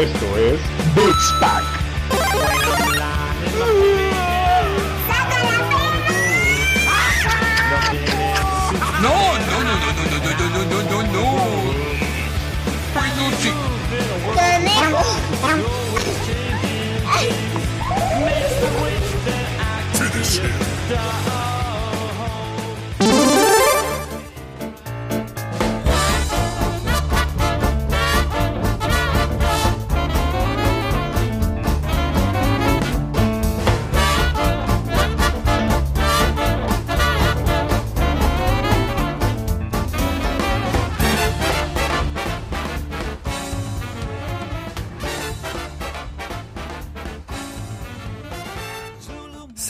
Esto es Beats Pack. No, no, no, no, no, no, no, no, no, no, no. Peluche. Finish him.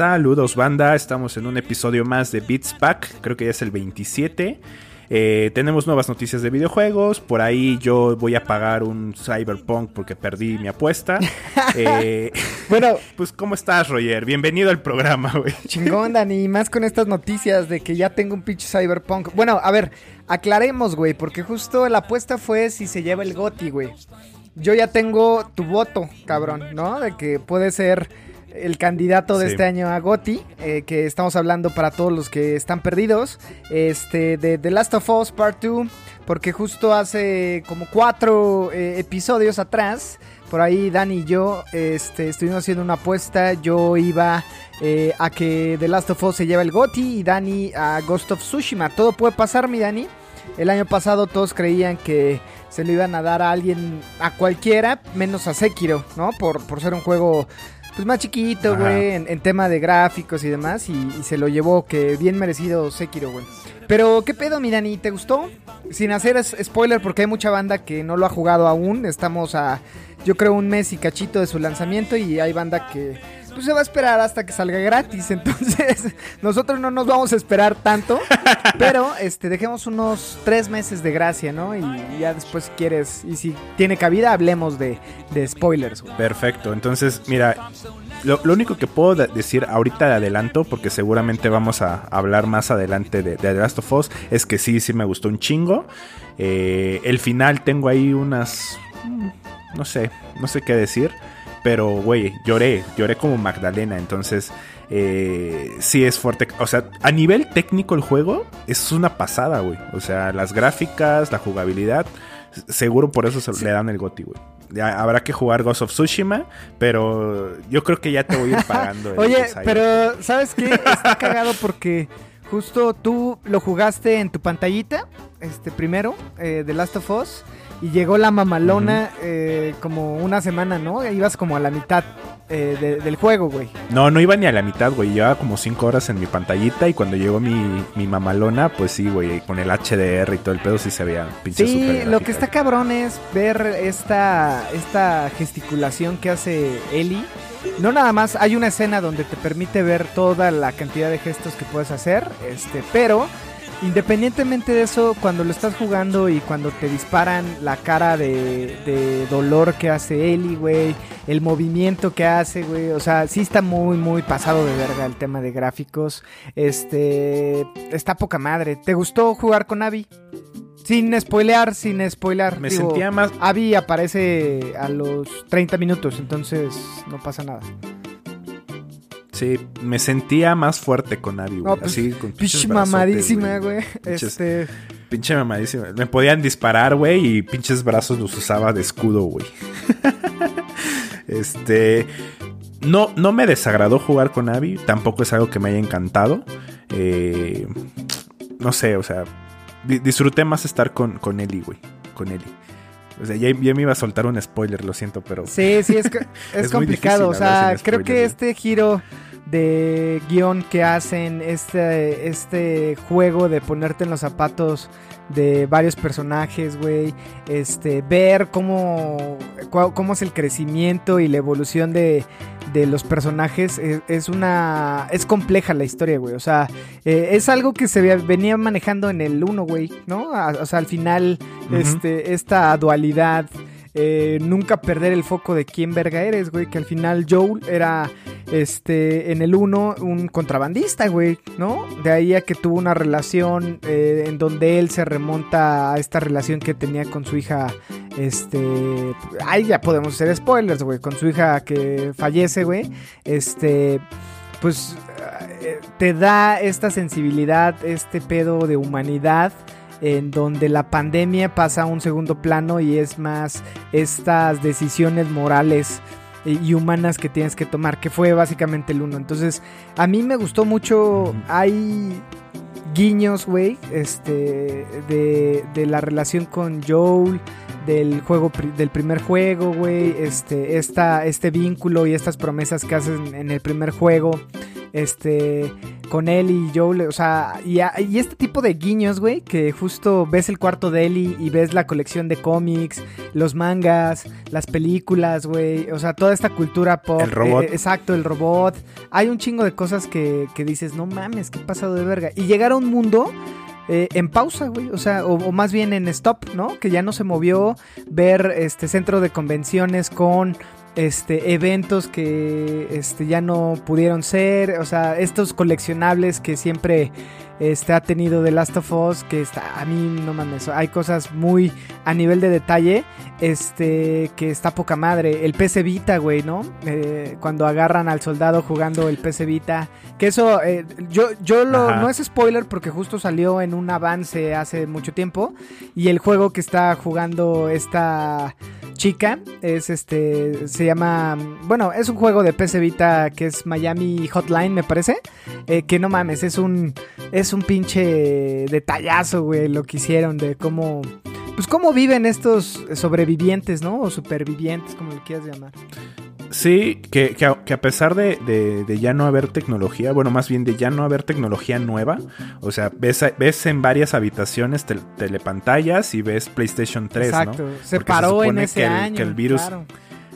Saludos banda, estamos en un episodio más de Beats Pack, creo que ya es el 27. Eh, tenemos nuevas noticias de videojuegos, por ahí yo voy a pagar un Cyberpunk porque perdí mi apuesta. Eh, bueno, pues ¿cómo estás Roger? Bienvenido al programa, güey. Chingón, Dani, más con estas noticias de que ya tengo un pinche Cyberpunk. Bueno, a ver, aclaremos, güey, porque justo la apuesta fue si se lleva el GOTI, güey. Yo ya tengo tu voto, cabrón, ¿no? De que puede ser el candidato de este año a Gotti, eh, que estamos hablando para todos los que están perdidos, este, de The Last of Us Part 2, porque justo hace como cuatro eh, episodios atrás, por ahí Dani y yo este, estuvimos haciendo una apuesta, yo iba eh, a que The Last of Us se lleve el Gotti y Dani a Ghost of Tsushima. Todo puede pasar, mi Dani. El año pasado todos creían que se lo iban a dar a alguien, a cualquiera, menos a Sekiro, ¿no? Por, por ser un juego pues más chiquito, güey, en, tema de gráficos y demás, y, se lo llevó, que bien merecido Sekiro, güey. Pero, ¿qué pedo, mi Dani? ¿Te gustó? Sin hacer spoiler, porque hay mucha banda que no lo ha jugado aún. Estamos a, yo creo, un mes y cachito de su lanzamiento, y hay banda que pues se va a esperar hasta que salga gratis. Entonces, nosotros no nos vamos a esperar tanto. pero este, dejemos unos tres meses de gracia, ¿no? Y ya después si quieres, y si tiene cabida, hablemos de, spoilers. Perfecto. Entonces, mira, lo, único que puedo decir ahorita de adelanto, porque seguramente vamos a hablar más adelante de, The Last of Us, es que sí, sí me gustó un chingo. Eh, el final tengo ahí unas... Mm, no sé, no sé qué decir. Pero, güey, lloré, lloré como Magdalena. Entonces, eh, sí es fuerte. O sea, a nivel técnico el juego es una pasada, güey. O sea, las gráficas, la jugabilidad, seguro por eso se le dan el goti, güey. Habrá que jugar Ghost of Tsushima, pero yo creo que ya te voy a ir pagando. Oye, pero ¿sabes qué? Está cagado porque justo tú lo jugaste en tu pantallita, este primero, eh, The Last of Us. Y llegó la mamalona eh, como una semana, ¿no? Ibas como a la mitad eh, del juego, güey. No, no iba ni a la mitad, güey. Llevaba como cinco horas en mi pantallita y cuando llegó mi, mi mamalona, pues sí, güey, con el HDR y todo el pedo sí se veía pinche Sí, lo que está cabrón es ver esta, esta gesticulación que hace Ellie. No nada más, hay una escena donde te permite ver toda la cantidad de gestos que puedes hacer, este, pero Independientemente de eso, cuando lo estás jugando y cuando te disparan la cara de, dolor que hace Eli, güey, el movimiento que hace, güey, o sea, sí está muy, muy pasado de verga el tema de gráficos. Este, está poca madre. ¿Te gustó jugar con Abby? Sin spoilear, sin spoilear. Me sentía más. Abby aparece a los 30 minutos, entonces no pasa nada. Sí, me sentía más fuerte con Abby, güey. Pues, así, con pinche mamadísima, güey. Este... Pinche mamadísima. Me podían disparar, güey, y pinches brazos los usaba de escudo, güey. este... No, no me desagradó jugar con Abby, tampoco es algo que me haya encantado. Eh, no sé, o sea, disfruté más estar con, con Ellie, güey. Con Ellie. O sea, ya, me iba a soltar un spoiler, lo siento, pero. Sí, sí, es, es, complicado. O sea, creo que este giro de guion que hacen este, este juego de ponerte en los zapatos de varios personajes, güey. Este, ver cómo, cómo es el crecimiento y la evolución de, de los personajes. Es, una. Es compleja la historia, güey. O sea, eh, es algo que se venía manejando en el 1, güey, ¿no? O sea, al final, este, esta dualidad. Eh, nunca perder el foco de quién verga eres, güey. Que al final Joel era este, en el 1, un contrabandista, güey, ¿no? De ahí a que tuvo una relación eh, en donde él se remonta a esta relación que tenía con su hija Este, ahí ya podemos hacer spoilers, güey, con su hija que fallece, güey. Este, pues eh, te da esta sensibilidad, este pedo de humanidad en donde la pandemia pasa a un segundo plano y es más estas decisiones morales y humanas que tienes que tomar, que fue básicamente el uno. Entonces, a mí me gustó mucho, hay guiños, güey, este, de, de la relación con Joel, del juego, del primer juego, güey, este, esta, este vínculo y estas promesas que hacen en el primer juego este, con él y Joel, o sea, y, y este tipo de guiños, güey, que justo ves el cuarto de Ellie y ves la colección de cómics, los mangas, las películas, güey, o sea, toda esta cultura pop. El robot. Eh, exacto, el robot. Hay un chingo de cosas que, que dices, no mames, qué pasado de verga. Y llegar a un mundo eh, en pausa, güey. O sea, o, o, más bien en stop, ¿no? Que ya no se movió. Ver este centro de convenciones con este, eventos que este, ya no pudieron ser, o sea, estos coleccionables que siempre este, ha tenido The Last of Us, que está, a mí no mames, hay cosas muy a nivel de detalle, este, que está poca madre, el PC Vita, güey, ¿no? Eh, cuando agarran al soldado jugando el PC Vita, que eso, eh, yo, yo lo, no es spoiler porque justo salió en un avance hace mucho tiempo, y el juego que está jugando esta chica. Es este. Se llama. Bueno, es un juego de PC Vita que es Miami Hotline, me parece. Eh, que no mames, es un. Es un pinche detallazo, güey, lo que hicieron de cómo. Pues cómo viven estos sobrevivientes, ¿no? O supervivientes, como lo quieras llamar. Sí, que, que, a, que a pesar de, de, de, ya no haber tecnología, bueno, más bien de ya no haber tecnología nueva, o sea, ves, ves en varias habitaciones te, telepantallas y ves PlayStation 3, Exacto. ¿no? Se Porque paró se en ese que el, año. Que el virus... Claro.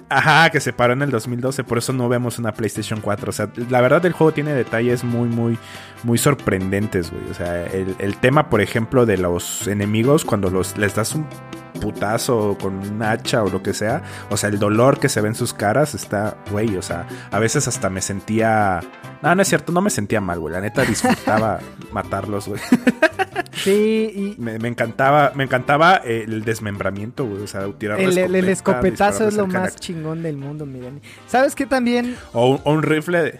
Ajá, que se paró en el 2012, por eso no vemos una PlayStation 4. O sea, la verdad el juego tiene detalles muy, muy, muy sorprendentes, güey. O sea, el, tema, por ejemplo, de los enemigos, cuando los, les das un putazo con un hacha o lo que sea. O sea, el dolor que se ve en sus caras está, güey, o sea, a veces hasta me sentía... No, no es cierto, no me sentía mal, güey. La neta disfrutaba matarlos, güey. Sí, y... Me, me, encantaba, me encantaba el desmembramiento, güey. O sea, tirar el, escopeta, el escopetazo es lo más chingón del mundo, miren. ¿Sabes qué también? O un, o un rifle de...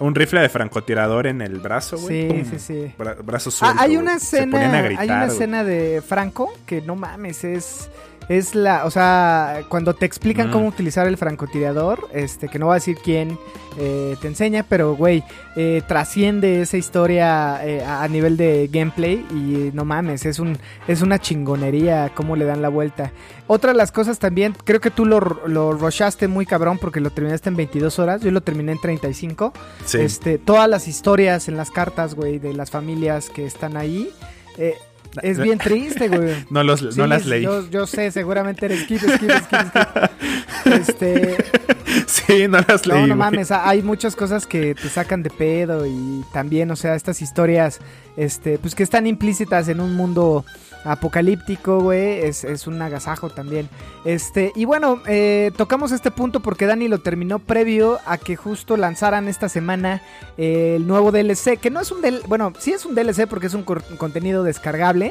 Un rifle de francotirador en el brazo, güey. Sí, ¡Pum! sí, sí. Bra brazo suelto, ah, hay una escena, ponían a gritar, hay una escena de Franco que no mames, es es la, o sea, cuando te explican Mm. cómo utilizar el francotirador, este, que no va a decir quién eh, te enseña, pero güey, eh, trasciende esa historia eh, a, a nivel de gameplay y no mames, es un, es una chingonería cómo le dan la vuelta. Otra de las cosas también, creo que tú lo, lo rushaste muy cabrón porque lo terminaste en 22 horas, yo lo terminé en 35. Sí. Este, todas las historias en las cartas, güey, de las familias que están ahí. eh, es bien triste, güey. No, los, Sí, no las leí. Yo, yo sé, seguramente eres skip, skip, skip, skip. Este, Sí, no las no, leí. no güey. mames, hay muchas cosas que te sacan de pedo y también, o sea, estas historias, este, pues que están implícitas en un mundo apocalíptico, güey, es, es un agasajo también. Este, y bueno, eh, tocamos este punto porque Dani lo terminó previo a que justo lanzaran esta semana eh, el nuevo DLC, que no es un DLC, bueno, sí es un DLC porque es un contenido descargable.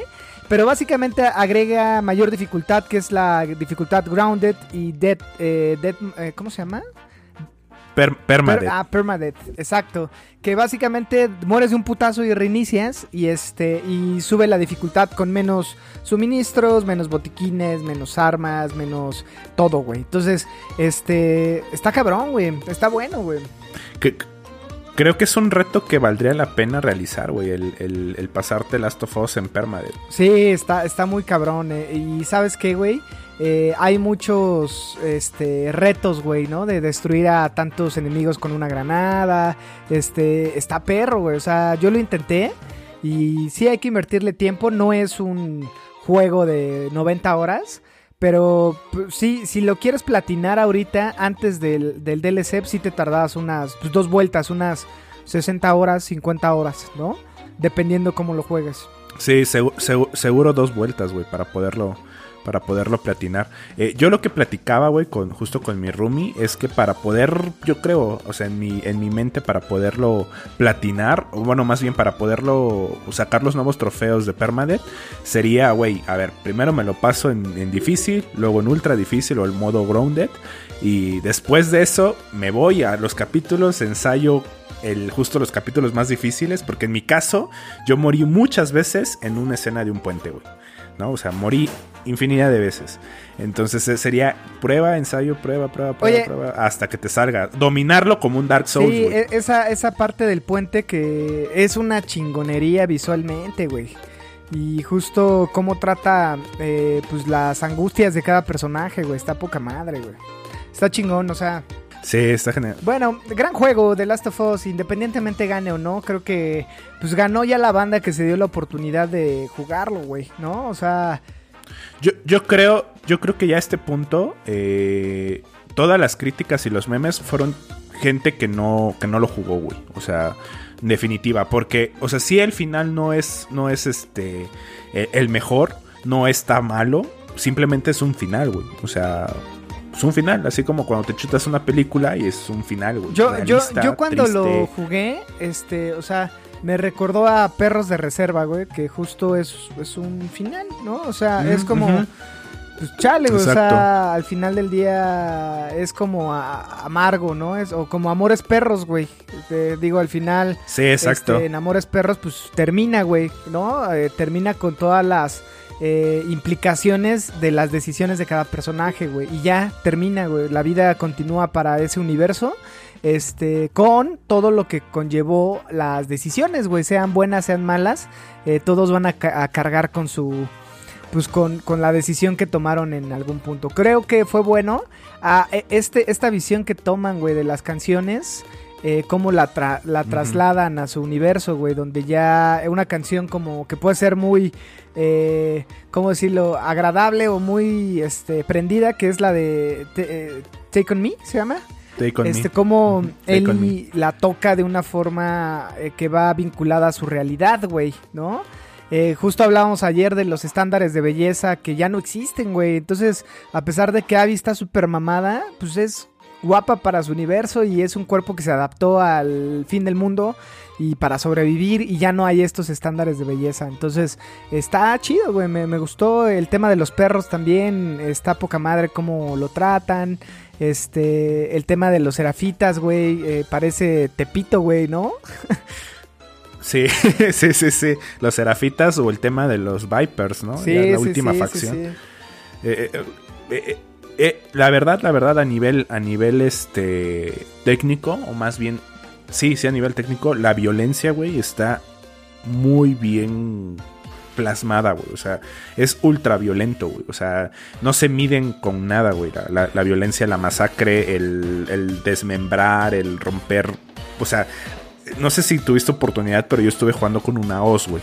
Pero básicamente agrega mayor dificultad, que es la dificultad Grounded y Dead, eh, Dead eh, ¿cómo se llama? Per- permadeath. Per- ah, permadeath, exacto. Que básicamente mueres de un putazo y reinicias y este y sube la dificultad con menos suministros, menos botiquines, menos armas, menos todo, güey. Entonces, este está cabrón, güey. Está bueno, güey. Creo que es un reto que valdría la pena realizar, güey. El, el, el pasarte Last of Us en permadeath. Sí, está, está muy cabrón. eh, Y sabes qué, güey. Eh, hay muchos este, retos, güey, ¿no? De destruir a tantos enemigos con una granada. Este, está perro, güey. O sea, yo lo intenté. Y sí hay que invertirle tiempo. No es un juego de 90 horas. Pero sí, si lo quieres platinar ahorita, antes del, del DLC, sí te tardas unas pues, dos vueltas, unas 60 horas, 50 horas, ¿no? Dependiendo cómo lo juegues. Sí, segu- segu- seguro dos vueltas, güey, para poderlo para poderlo platinar. Eh, yo lo que platicaba, güey, con, justo con mi roomie, es que para poder, yo creo, o sea, en mi, en mi mente, para poderlo platinar, o bueno, más bien para poderlo sacar los nuevos trofeos de Permadeath, sería, güey, a ver, primero me lo paso en, en difícil, luego en ultra difícil o el modo grounded, y después de eso me voy a los capítulos, ensayo el, justo los capítulos más difíciles, porque en mi caso yo morí muchas veces en una escena de un puente, güey. ¿No? O sea, morí infinidad de veces. Entonces eh, sería prueba, ensayo, prueba, prueba, prueba, Oye. prueba, hasta que te salga. Dominarlo como un Dark Souls, Sí, e- esa, esa parte del puente que es una chingonería visualmente, güey. Y justo cómo trata eh, pues las angustias de cada personaje, güey. Está poca madre, güey. Está chingón, o sea. Sí, está genial. Bueno, gran juego de Last of Us, independientemente gane o no, creo que pues ganó ya la banda que se dio la oportunidad de jugarlo, güey, ¿no? O sea, Yo, yo creo, yo creo que ya a este punto, eh, todas las críticas y los memes fueron gente que no, que no lo jugó, güey. O sea, en definitiva. Porque, o sea, si el final no es, no es este eh, el mejor, no está malo. Simplemente es un final, güey. O sea, es un final. Así como cuando te chutas una película y es un final, güey. yo, yo, Realista, yo cuando lo jugué, este, o sea, me recordó a Perros de Reserva, güey, que justo es, es un final, ¿no? O sea, Mm, es como... Pues chale, güey, o sea, al final del día es como a- amargo, ¿no? Es, o como Amores Perros, güey. Te digo, al final... Sí, exacto. Este, en Amores Perros, pues termina, güey, ¿no? Eh, termina con todas las eh, implicaciones de las decisiones de cada personaje, güey. Y ya termina, güey. La vida continúa para ese universo. Este, con todo lo que conllevó las decisiones, güey. Sean buenas, sean malas. eh, todos van a, ca- a cargar con su. Pues con, con la decisión que tomaron en algún punto. Creo que fue bueno. Ah, e- este, esta visión que toman, güey, de las canciones eh, cómo la, tra- la Ujú. trasladan a su universo, güey, donde ya una canción como que puede ser muy, eh, ¿cómo decirlo?, agradable o muy este, prendida, que es la de eh, Take On Me, ¿se llama? Take on me. este, cómo Ujú. Take on él la toca de una forma que va vinculada a su realidad, güey, ¿no? Eh, justo hablábamos ayer de los estándares de belleza que ya no existen, güey. Entonces, a pesar de que Abby está súper mamada, pues es guapa para su universo y es un cuerpo que se adaptó al fin del mundo y para sobrevivir y ya no hay estos estándares de belleza. Entonces, está chido, güey. Me, me gustó el tema de los perros también. Está poca madre cómo lo tratan. Este, el tema de los serafitas, güey, eh, parece Tepito, güey, ¿no? Sí, sí, sí, sí. Los serafitas o el tema de los Vipers, ¿no? Ya la última sí, facción. sí, sí. Eh, eh, eh, la verdad, la verdad, a nivel, a nivel este técnico, o más bien, sí, sí, a nivel técnico, la violencia, güey, está muy bien plasmada, güey. O sea, es ultra violento, güey. O sea, no se miden con nada, güey. La, la- la violencia, la masacre, el, el desmembrar, el romper. O sea, no sé si tuviste oportunidad, pero yo estuve jugando con una hoz, güey.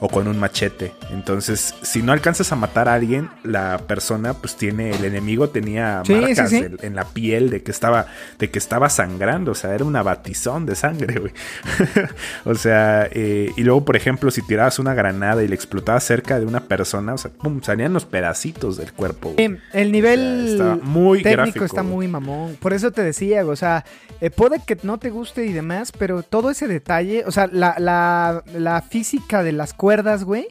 O con un machete. Entonces, si no alcanzas a matar a alguien, la persona, pues tiene, el enemigo tenía Sí, marcas sí. en- en la piel de que estaba, de que estaba sangrando. O sea, era una batizón de sangre, güey. o sea, eh, y luego, por ejemplo, si tirabas una granada y le explotabas cerca de una persona, o sea, pum, salían los pedacitos del cuerpo. güey. El nivel O sea, muy técnico gráfico, está güey. muy mamón. Por eso te decía, o sea, eh, puede que no te guste y demás, pero todo ese detalle, o sea, la, la, la física de las cuerdas, güey.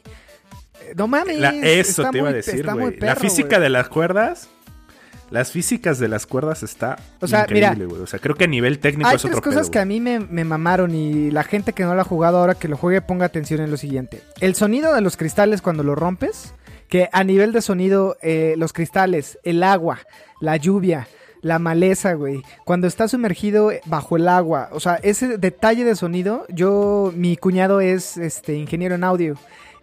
eh, No mames. La- eso te iba a decir, güey. La física de las cuerdas. Las físicas de las cuerdas está O sea, increíble, güey. O sea, creo que a nivel técnico Hay es tres otro cosas pedo, que a mí me, me mamaron y la gente que no lo ha jugado ahora que lo juegue ponga atención en lo siguiente. El sonido de los cristales cuando lo rompes, que a nivel de sonido eh, los cristales, el agua, la lluvia, la maleza, güey, cuando está sumergido bajo el agua, o sea, ese detalle de sonido, yo, mi cuñado es este ingeniero en audio.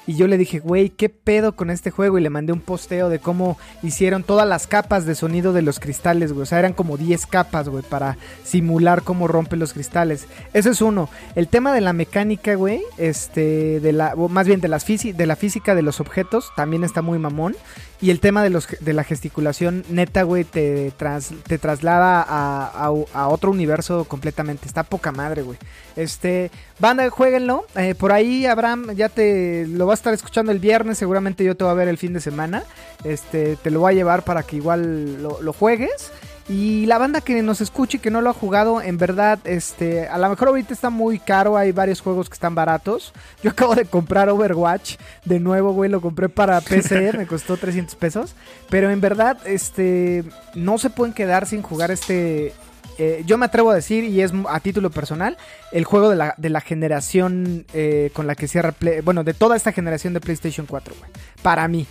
Y yo le dije, güey, ¿qué pedo con este juego? Y le mandé un posteo de cómo hicieron todas las capas de sonido de los cristales, güey. O sea, eran como 10 capas, güey, para simular cómo rompen los cristales. Eso es uno. El tema de la mecánica, güey, este, de la, o más bien de, las de la física de los objetos, también está muy mamón. Y el tema de, los, de la gesticulación, neta, güey, te, tras- te traslada a, a- otro universo completamente. Está poca madre, güey. Este, banda, jueguenlo. Eh, por ahí, Abraham, ya te lo voy a estar escuchando el viernes, seguramente yo te voy a ver el fin de semana. Este, te lo voy a llevar para que igual lo, lo juegues. Y la banda que nos escuche y que no lo ha jugado, en verdad, este, a lo mejor ahorita está muy caro, hay varios juegos que están baratos. Yo acabo de comprar Overwatch de nuevo, güey, lo compré para PC, me costó 300 pesos. Pero en verdad, este, no se pueden quedar sin jugar este... eh, yo me atrevo a decir, y es a título personal, el juego de la, de la generación eh, con la que cierra, Play- bueno, de toda esta generación de PlayStation 4, güey. Para mí.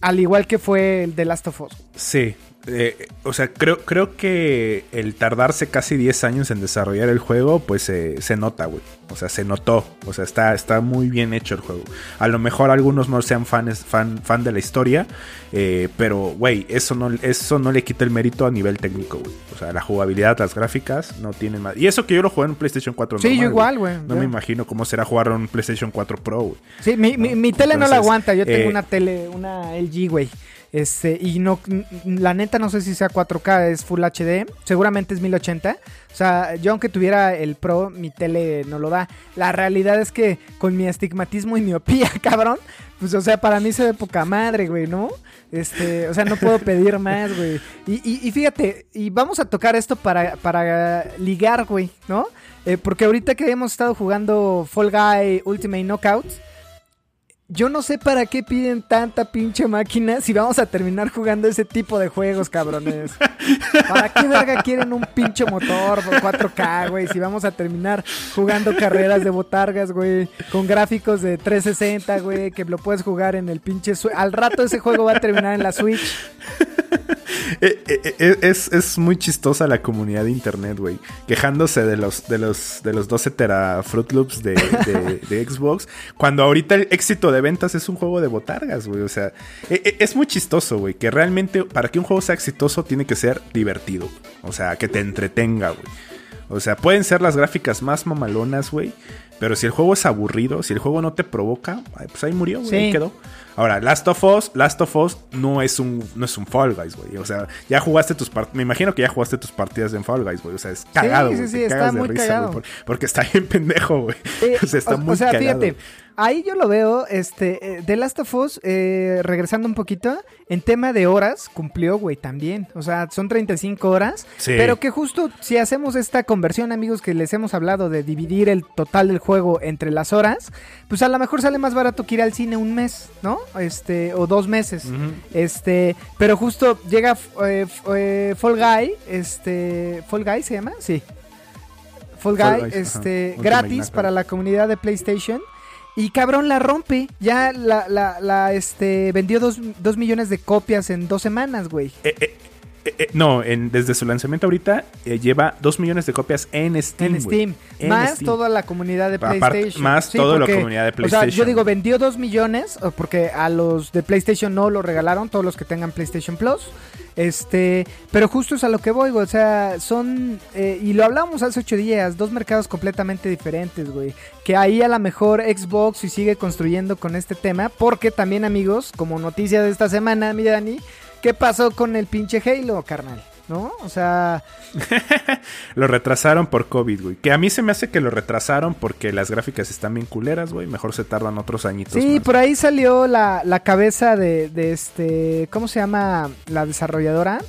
Al igual que fue el de Last of Us. Sí. Eh, o sea, creo, creo que el tardarse casi 10 años en desarrollar el juego, pues eh, se nota, güey. O sea, se notó. O sea, está, está muy bien hecho el juego. A lo mejor algunos no sean fans, fan, fan de la historia, eh, pero, güey, eso no, eso no le quita el mérito a nivel técnico, güey. O sea, la jugabilidad, las gráficas, no tienen más. Y eso que yo lo jugué en un PlayStation 4 Sí, yo igual, güey. No me imagino cómo será jugar en un PlayStation 4 Pro, güey. Sí, mi, mi, mi tele no la aguanta. Yo tengo una tele, una LG, güey. Este, y no, la neta no sé si sea 4K, es Full HD. Seguramente es 1080. O sea, yo aunque tuviera el Pro, mi tele no lo da. La realidad es que con mi astigmatismo y miopía, cabrón, pues, o sea, para mí se ve poca madre, güey, ¿no? Este, o sea, no puedo pedir más, güey. Y, y- fíjate, y vamos a tocar esto para, para ligar, güey, ¿no? Eh, porque ahorita que hemos estado jugando Fall Guy Ultimate Knockouts, yo no sé para qué piden tanta pinche máquina si vamos a terminar jugando ese tipo de juegos, cabrones. ¿Para qué verga quieren un pinche motor 4K, güey? Si vamos a terminar jugando carreras de botargas, güey, con gráficos de 360, güey, que lo puedes jugar en el pinche... Al rato ese juego va a terminar en la Switch. Eh, eh, eh, es, es muy chistosa la comunidad de internet, güey. Quejándose de los, de los, de los 12 tera Fruit Loops de, de- de Xbox. Cuando ahorita el éxito de ventas es un juego de botargas, güey. O sea, es muy chistoso, güey. Que realmente para que un juego sea exitoso tiene que ser divertido. O sea, que te entretenga, güey. O sea, pueden ser las gráficas más mamalonas, güey. Pero si el juego es aburrido, si el juego no te provoca, pues ahí murió, güey. Sí. Ahí quedó. Ahora, Last of Us, Last of Us no es un, no es un Fall Guys, güey. O sea, ya jugaste tus partidas. Me imagino que ya jugaste tus partidas en Fall Guys, güey. O sea, es cagado, sí, güey. sí, Te está muy risa, cagado. porque está bien pendejo, güey. Eh, o sea, está o- muy o sea, cagado. fíjate, ahí yo lo veo, este, eh, The Last of Us, eh, regresando un poquito, en tema de horas, cumplió, güey, también. O sea, son 35 horas, Sí. pero que justo si hacemos esta conversión, amigos, que les hemos hablado de dividir el total del juego entre las horas, pues a lo mejor sale más barato que ir al cine un mes, ¿no? Este, o dos meses. Este, pero justo llega eh, eh, Fall Guy, este, Fall Guy se llama, sí. Fall Guy, Fall Guys, ajá. este, gratis para la comunidad de PlayStation. Y cabrón la rompe. Ya la, la, la, este, vendió dos, millones de copias en dos semanas, güey. Eh, eh, eh, eh, no, en- desde su lanzamiento ahorita eh, lleva 2 millones de copias en Steam. En. Steam. En más Steam. toda la comunidad de Aparte, PlayStation. más toda la comunidad de O sea, yo PlayStation. digo, vendió 2 millones, porque a los de PlayStation no lo regalaron, todos los que tengan PlayStation Plus. Este, pero justo es a lo que voy, güey. O sea, son, y lo hablamos hace 8 días, dos mercados completamente diferentes, güey. Que ahí a lo mejor Xbox y sigue construyendo con este tema, porque también, amigos, como noticia de esta semana, mi Dani, ¿qué pasó con el pinche Halo, carnal? ¿No? O sea, Lo retrasaron por COVID, güey. Que a mí se me hace que lo retrasaron porque las gráficas están bien culeras, güey. Mejor se tardan otros añitos. Sí, más. por ahí salió la, la cabeza de, de este, ¿cómo se llama la desarrolladora?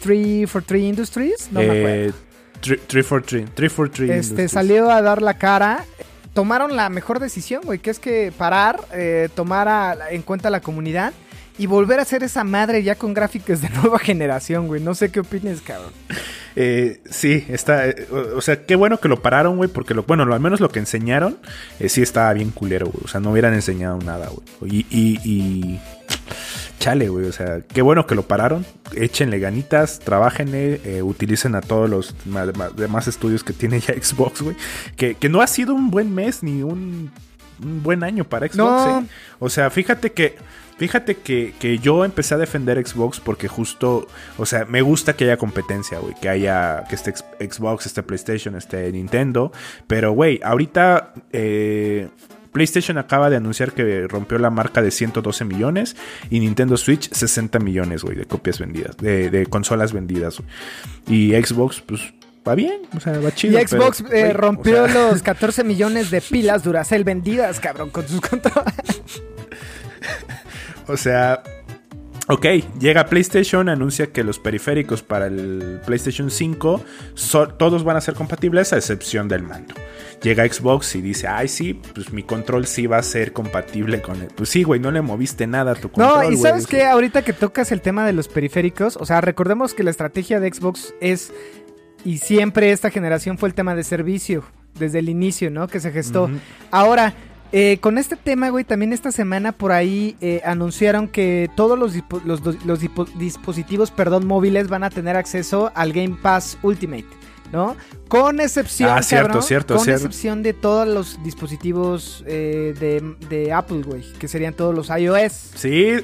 343 Industries, no me acuerdo. eh, 343. 343. Este Industries. salió a dar la cara. Tomaron la mejor decisión, güey, que es que parar, eh, tomar a- en cuenta la comunidad y volver a hacer esa madre ya con gráficos de nueva generación, güey. No sé qué opines, cabrón. Eh, sí, está. eh, o, o sea, qué bueno que lo pararon, güey. Porque, lo, bueno, lo- al menos lo que enseñaron, eh, sí estaba bien culero, güey. O sea, no hubieran enseñado nada, güey. Y, y, y- Chale, güey. O sea, qué bueno que lo pararon. Échenle ganitas, trabajenle, eh, utilicen a todos los demás estudios que tiene ya Xbox, güey. Que, que no ha sido un buen mes ni un, un buen año para Xbox, No. O sea, fíjate que. Fíjate que, que yo empecé a defender Xbox porque justo, o sea, me gusta que haya competencia, güey, que haya, que esté Xbox, esté PlayStation, esté Nintendo, pero, güey, ahorita eh, PlayStation acaba de anunciar que rompió la marca de 112 millones y Nintendo Switch 60 millones, güey, de copias vendidas, de, de consolas vendidas, güey. Y Xbox, pues, va bien, o sea, va chido. Y Xbox pero, eh, rompió o sea, los 14 millones de pilas Duracell vendidas, cabrón, con sus controles. O sea, ok, llega PlayStation, anuncia que los periféricos para el PlayStation 5 so- todos van a ser compatibles a excepción del mando. Llega Xbox y dice, ay sí, pues mi control sí va a ser compatible con él. Pues sí, güey, no le moviste nada a tu control. No, y sabes que ahorita que tocas el tema de los periféricos, o sea, recordemos que la estrategia de Xbox es, y siempre esta generación fue el tema de servicio, desde el inicio, ¿no? Que se gestó. Ahora, eh, con este tema, güey, también esta semana por ahí eh, anunciaron que todos los, dispo- los, dispositivos, perdón, móviles van a tener acceso al Game Pass Ultimate, ¿no? Con excepción, Ah, cierto, cabrón, cierto, con cierto. excepción de todos los dispositivos eh, de, de Apple, güey, que serían todos los iOS. Sí,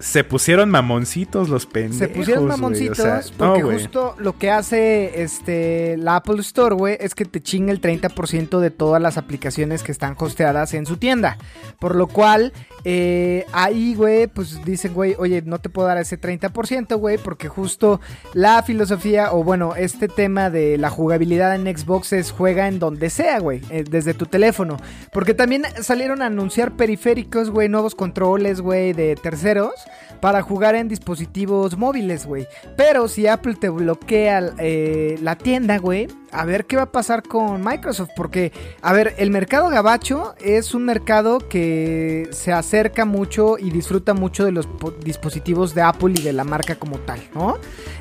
se pusieron mamoncitos los pendejos. Se pusieron mamoncitos o sea, porque no, justo lo que hace este la Apple Store, güey, es que te chinga el 30% de todas las aplicaciones que están hosteadas en su tienda. Por lo cual, eh, ahí, güey, pues dicen, güey, oye, no te puedo dar ese 30%, güey, porque justo la filosofía, o bueno, este tema de la jugabilidad en Xbox es juega en donde sea, güey, eh, desde tu teléfono. Porque también salieron a anunciar periféricos, güey, nuevos controles, güey, de terceros para jugar en dispositivos móviles, güey. Pero si Apple te bloquea eh, la tienda, güey, a ver qué va a pasar con Microsoft. Porque, a ver, el mercado gabacho es un mercado que se acerca mucho y disfruta mucho de los po- dispositivos de Apple y de la marca como tal, ¿no?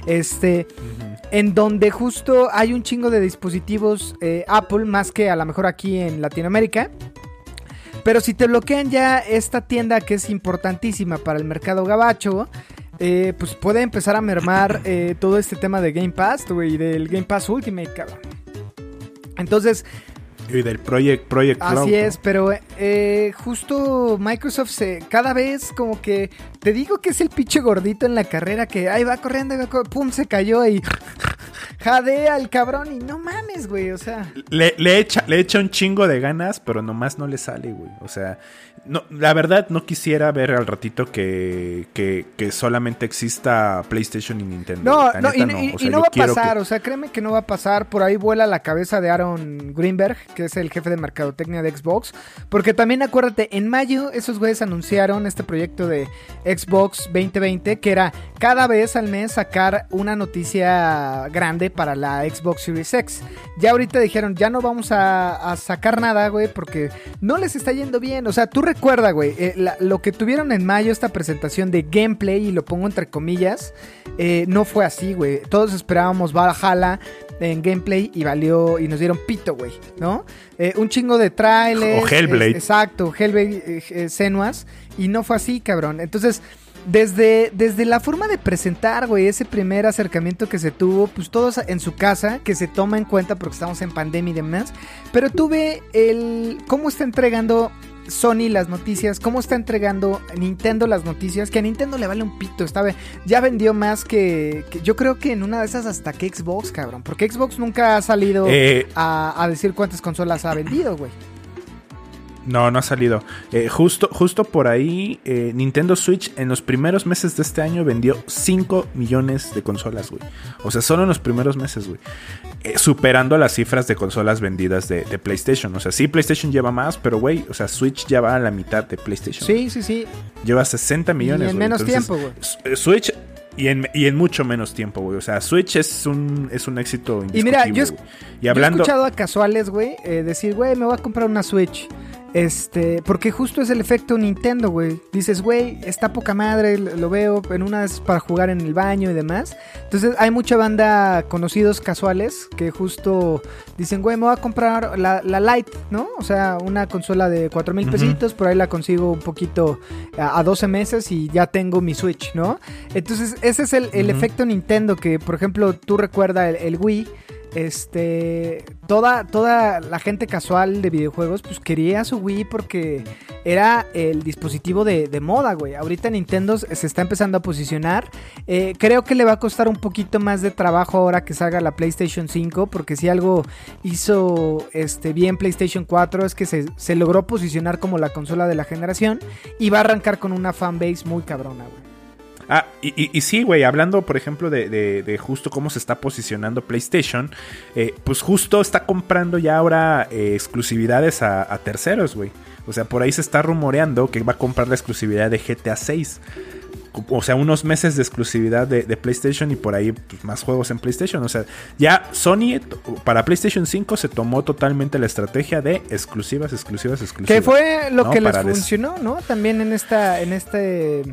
Este, en donde justo hay un chingo de dispositivos eh, Apple, más que a lo mejor aquí en Latinoamérica. Pero si te bloquean ya esta tienda que es importantísima para el mercado gabacho, eh, pues puede empezar a mermar eh, todo este tema de Game Pass, güey, y del Game Pass Ultimate, cabrón. Entonces, Y del Project, Project Cloud, Así ¿no? es, pero eh, justo Microsoft se, cada vez como que te digo que es el pinche gordito en la carrera que ahí va corriendo, ahí va corriendo, pum, se cayó y jadea al cabrón y no mames, güey, o sea. Le, le echa, le echa un chingo de ganas, pero nomás no le sale, güey. O sea, no, la verdad no quisiera ver al ratito que, que, que solamente exista PlayStation y Nintendo. No, no, y, neta, y- O y sea, no yo va a pasar, que- o sea, créeme que no va a pasar. Por ahí vuela la cabeza de Aaron Greenberg, que es el jefe de mercadotecnia de Xbox. Porque también acuérdate, en mayo esos güeyes anunciaron este proyecto de Xbox 2020, que era cada vez al mes sacar una noticia grande para la Xbox Series X. Ya ahorita dijeron, ya no vamos a, a sacar nada, güey, porque no les está yendo bien. O sea, tú recuerda, güey, eh, la- lo que tuvieron en mayo, esta presentación de gameplay, y lo pongo entre comillas, eh, no fue así, güey. Todos esperábamos Valhalla en gameplay y valió y nos dieron pito, güey, ¿no? Eh, un chingo de trailers. O Hellblade. es- exacto, Hellblade, Senuas, y no fue así, cabrón. Entonces, desde, desde la forma de presentar, güey, ese primer acercamiento que se tuvo, pues todos en su casa, que se toma en cuenta porque estamos en pandemia y demás, pero tuve el cómo está entregando Sony las noticias, cómo está entregando Nintendo las noticias, que a Nintendo le vale un pito, está, ya vendió más que, que- yo creo que en una de esas hasta que Xbox, cabrón, porque Xbox nunca ha salido Eh, a, a decir cuántas consolas ha vendido, güey. No, no ha salido. Eh, justo, justo por ahí, eh, Nintendo Switch en los primeros meses de este año vendió 5 millones de consolas, güey. O sea, solo en los primeros meses, güey. Eh, superando las cifras de consolas vendidas de, de PlayStation. O sea, sí, PlayStation lleva más, pero, güey, o sea, Switch ya va a la mitad de PlayStation. Sí, sí, sí. Lleva 60 millones. y en menos Entonces, tiempo, güey. Eh, Switch y en, y en mucho menos tiempo, güey. O sea, Switch es un, es un éxito Y mira, indiscutible, yo es-. Y Yo he escuchado a casuales, güey, eh, decir, güey, me voy a comprar una Switch. Este, porque justo es el efecto Nintendo, güey. Dices, güey, está poca madre, lo veo en unas para jugar en el baño y demás. Entonces, hay mucha banda conocidos casuales que justo dicen, güey, me voy a comprar la, la Lite, ¿no? O sea, una consola de 4 mil pesitos, por ahí la consigo un poquito a, a 12 meses y ya tengo mi Switch, ¿no? Entonces, ese es el, el efecto Nintendo que, por ejemplo, tú recuerda el, el Wii. Este, toda, toda la gente casual de videojuegos, pues quería su Wii porque era el dispositivo de, de moda, güey. Ahorita Nintendo se está empezando a posicionar. Eh, creo que le va a costar un poquito más de trabajo ahora que salga la PlayStation 5, porque si algo hizo este, bien PlayStation 4 es que se, se logró posicionar como la consola de la generación y va a arrancar con una fanbase muy cabrona, güey. Ah, y, y, sí, güey, hablando, por ejemplo, de, de, justo cómo se está posicionando PlayStation, eh, pues justo está comprando ya ahora eh, exclusividades a, a terceros, güey. O sea, por ahí se está rumoreando que va a comprar la exclusividad de GTA 6 o sea, unos meses de exclusividad de, PlayStation y por ahí pues, más juegos en PlayStation. O sea, ya Sony para PlayStation 5 se tomó totalmente la estrategia de exclusivas, exclusivas, exclusivas. Que fue lo que les funcionó, ¿no? También en esta, en este,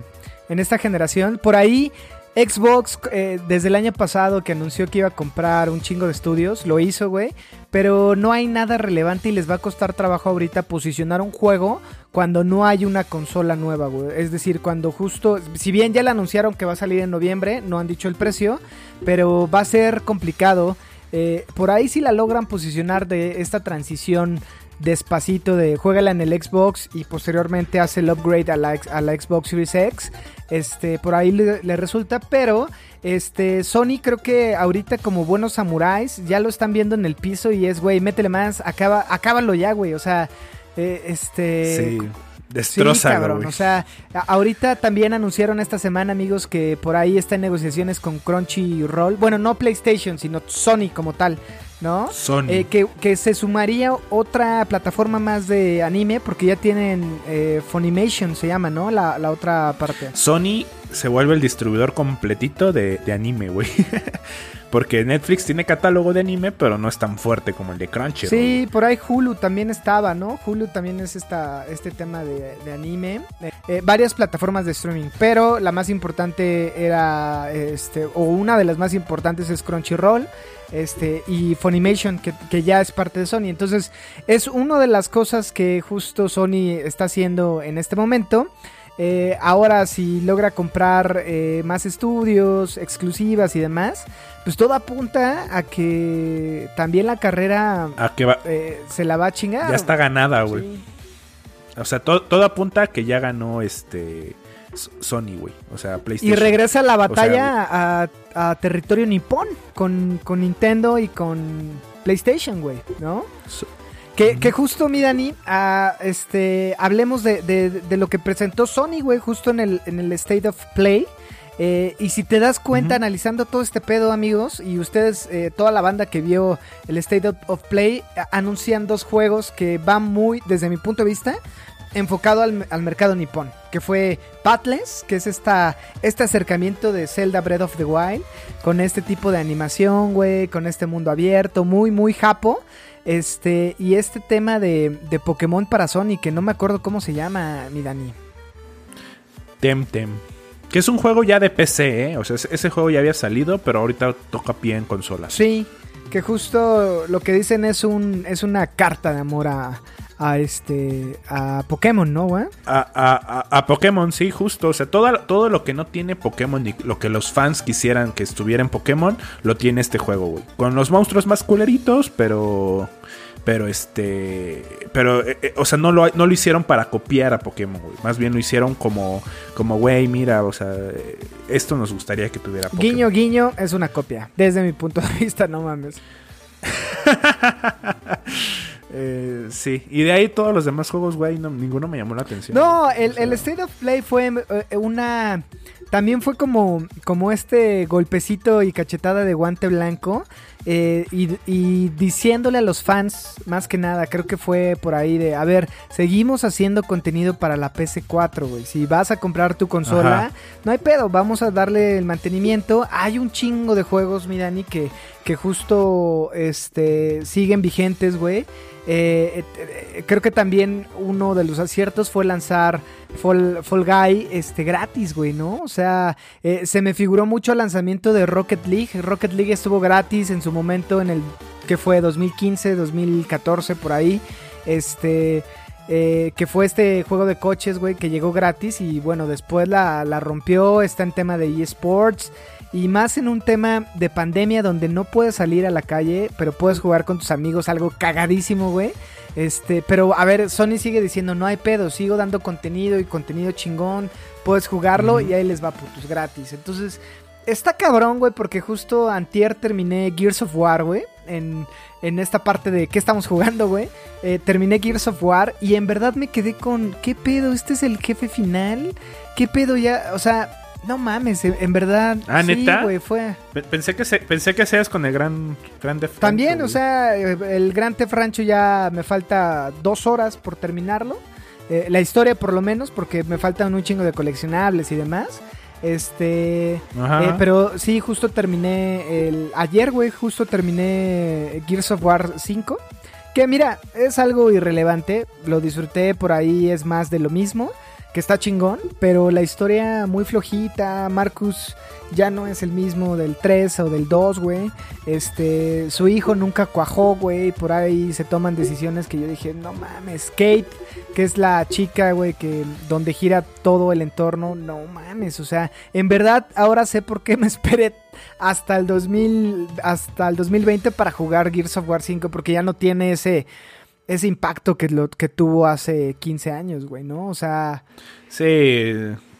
en esta generación. Por ahí Xbox, eh, desde el año pasado que anunció que iba a comprar un chingo de estudios, lo hizo, güey. Pero no hay nada relevante y les va a costar trabajo ahorita posicionar un juego cuando no hay una consola nueva, güey. Es decir, cuando justo, si bien ya le anunciaron que va a salir en noviembre, no han dicho el precio, pero va a ser complicado. Eh, por ahí si la logran posicionar de esta transición despacito de juégala en el Xbox y posteriormente hace el upgrade a la, a la Xbox Series X. Este, por ahí le, resulta, pero este, Sony creo que ahorita como buenos samuráis ya lo están viendo en el piso y es, güey, métele más, acaba, acábalo ya, güey, o sea, eh, este... Sí. Destroza, O sea, ahorita también anunciaron esta semana, amigos, que por ahí está en negociaciones con Crunchyroll. Bueno, no PlayStation, sino Sony como tal. ¿No? Sony. Eh, que, se sumaría otra plataforma más de anime, porque ya tienen eh, Funimation, se llama, ¿no? La, otra parte. Sony se vuelve el distribuidor completito de, anime, güey. Porque Netflix tiene catálogo de anime, pero no es tan fuerte como el de Crunchyroll. Sí, por ahí Hulu también estaba, ¿no? Hulu también es esta, este tema de, anime. Eh, eh, varias plataformas de streaming, pero la más importante era, este, o una de las más importantes es Crunchyroll este, y Funimation, que, que, ya es parte de Sony. Entonces, es una de las cosas que justo Sony está haciendo en este momento. Eh, ahora, si logra comprar eh, más estudios, exclusivas y demás, pues todo apunta a que también la carrera a que va, eh, se la va a chingar. Ya está ganada, güey. O sea, todo apunta a que ya ganó este Sony, güey. O sea, PlayStation. Y regresa la batalla a, territorio nipón con, con Nintendo y con PlayStation, güey, ¿no? Que, justo, mi Dani, este, hablemos de, lo que presentó Sony, güey, justo en el, en el State of Play. Eh, y si te das cuenta, analizando todo este pedo, amigos, y ustedes, eh, toda la banda que vio el State of, Play, anuncian dos juegos que van muy, desde mi punto de vista, enfocado al, mercado nipón, que fue Pathless, que es esta, este acercamiento de Zelda Breath of the Wild, con este tipo de animación, güey, con este mundo abierto, muy, muy japo. Este, y este tema de, de Pokémon para Sony, que no me acuerdo cómo se llama, mi Dani. Temtem. Que es un juego ya de PC, ¿eh? O sea, ese juego ya había salido, pero ahorita toca pie en consolas. Sí, que justo lo que dicen es, un, es una carta de amor a, a este a Pokémon, ¿no, güey? A, a, Pokémon, sí, justo. O sea, todo, todo lo que no tiene Pokémon y lo que los fans quisieran que estuviera en Pokémon, lo tiene este juego, güey. Con los monstruos más culeritos, pero. Pero este. Pero, eh, eh, o sea, no lo, no lo hicieron para copiar a Pokémon, güey. Más bien lo hicieron como, como, güey, mira, o sea, esto nos gustaría que tuviera Pokémon. Guiño, guiño, es una copia. Desde mi punto de vista, no mames. Eh, sí, y de ahí todos los demás juegos, güey, ninguno me llamó la atención. No, el, el State of Play fue eh, una... También fue como, como este golpecito y cachetada de guante blanco. Eh, y, diciéndole a los fans, más que nada, creo que fue por ahí de, a ver, seguimos haciendo contenido para la PS4, güey. Si vas a comprar tu consola, no hay pedo, vamos a darle el mantenimiento. Hay un chingo de juegos, mi Dani, que, que justo este, siguen vigentes, güey. Eh, eh, creo que también uno de los aciertos fue lanzar Fall, Guy este, gratis, güey, ¿no? O sea, eh, se me figuró mucho el lanzamiento de Rocket League. Rocket League estuvo gratis en su momento en el que fue 2015, 2014, por ahí. Este. que fue este juego de coches, güey, que llegó gratis y bueno, después la, la rompió, está en tema de eSports, y más en un tema de pandemia donde no puedes salir a la calle, pero puedes jugar con tus amigos, algo cagadísimo, güey. Este, pero a ver, Sony sigue diciendo, no hay pedo, sigo dando contenido y contenido chingón, puedes jugarlo y ahí les va putos gratis. Entonces, está cabrón, güey, porque justo antier terminé Gears of War, güey, en, en esta parte de qué estamos jugando, güey. Eh, terminé Gears of War y en verdad me quedé con, ¿qué pedo? ¿Este es el jefe final? ¿Qué pedo ya? O sea, No mames, en verdad. Ah, sí, ¿neta? fue. Pe- Pensé que se, pensé que seas con el gran, gran Theft Auto, También, o sea, eh, el Gran Rancho ya me falta dos horas por terminarlo. Eh, la historia por lo menos, porque me faltan un chingo de coleccionables y demás. Este... Ajá. eh, pero sí, justo terminé el... Ayer, güey, justo terminé Gears of War 5. Que mira, es algo irrelevante. Lo disfruté por ahí, es más de lo mismo. Que está chingón. Pero la historia muy flojita. Marcus ya no es el mismo del 3 o del 2, güey. Este, su hijo nunca cuajó, güey. Por ahí se toman decisiones que yo dije, no mames. Kate, que es la chica, güey, que donde gira todo el entorno, no mames. O sea, en verdad ahora sé por qué me esperé hasta el 2000, hasta el 2020 para jugar Gears of War 5, porque ya no tiene ese ese impacto que lo que tuvo hace 15 años, güey, ¿no? O sea, Sí,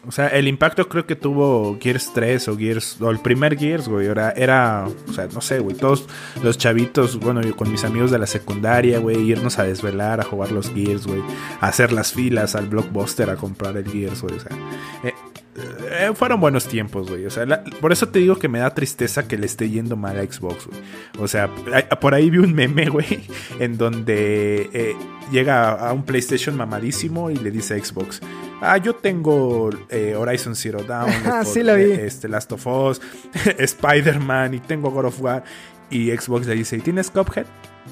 o sea, el impacto creo que tuvo Gears 3 o Gears, o el primer Gears, güey, era, era, o sea, no sé, güey, todos los chavitos, bueno, yo con mis amigos de la secundaria, güey, irnos a desvelar, a jugar los Gears, güey, a hacer las filas al Blockbuster a comprar el Gears, güey, o sea, eh, eh, fueron buenos tiempos, güey, o sea, la- por eso te digo que me da tristeza que le esté yendo mal a Xbox, güey, o sea, por ahí vi un meme, güey, en donde eh, llega a un PlayStation mamadísimo y le dice a Xbox, ah, yo tengo eh, Horizon Zero Dawn, Ah, sí 4 lo vi. este, Last of Us, Spider-Man y tengo God of War. Y Xbox le dice, ¿y tienes Cuphead?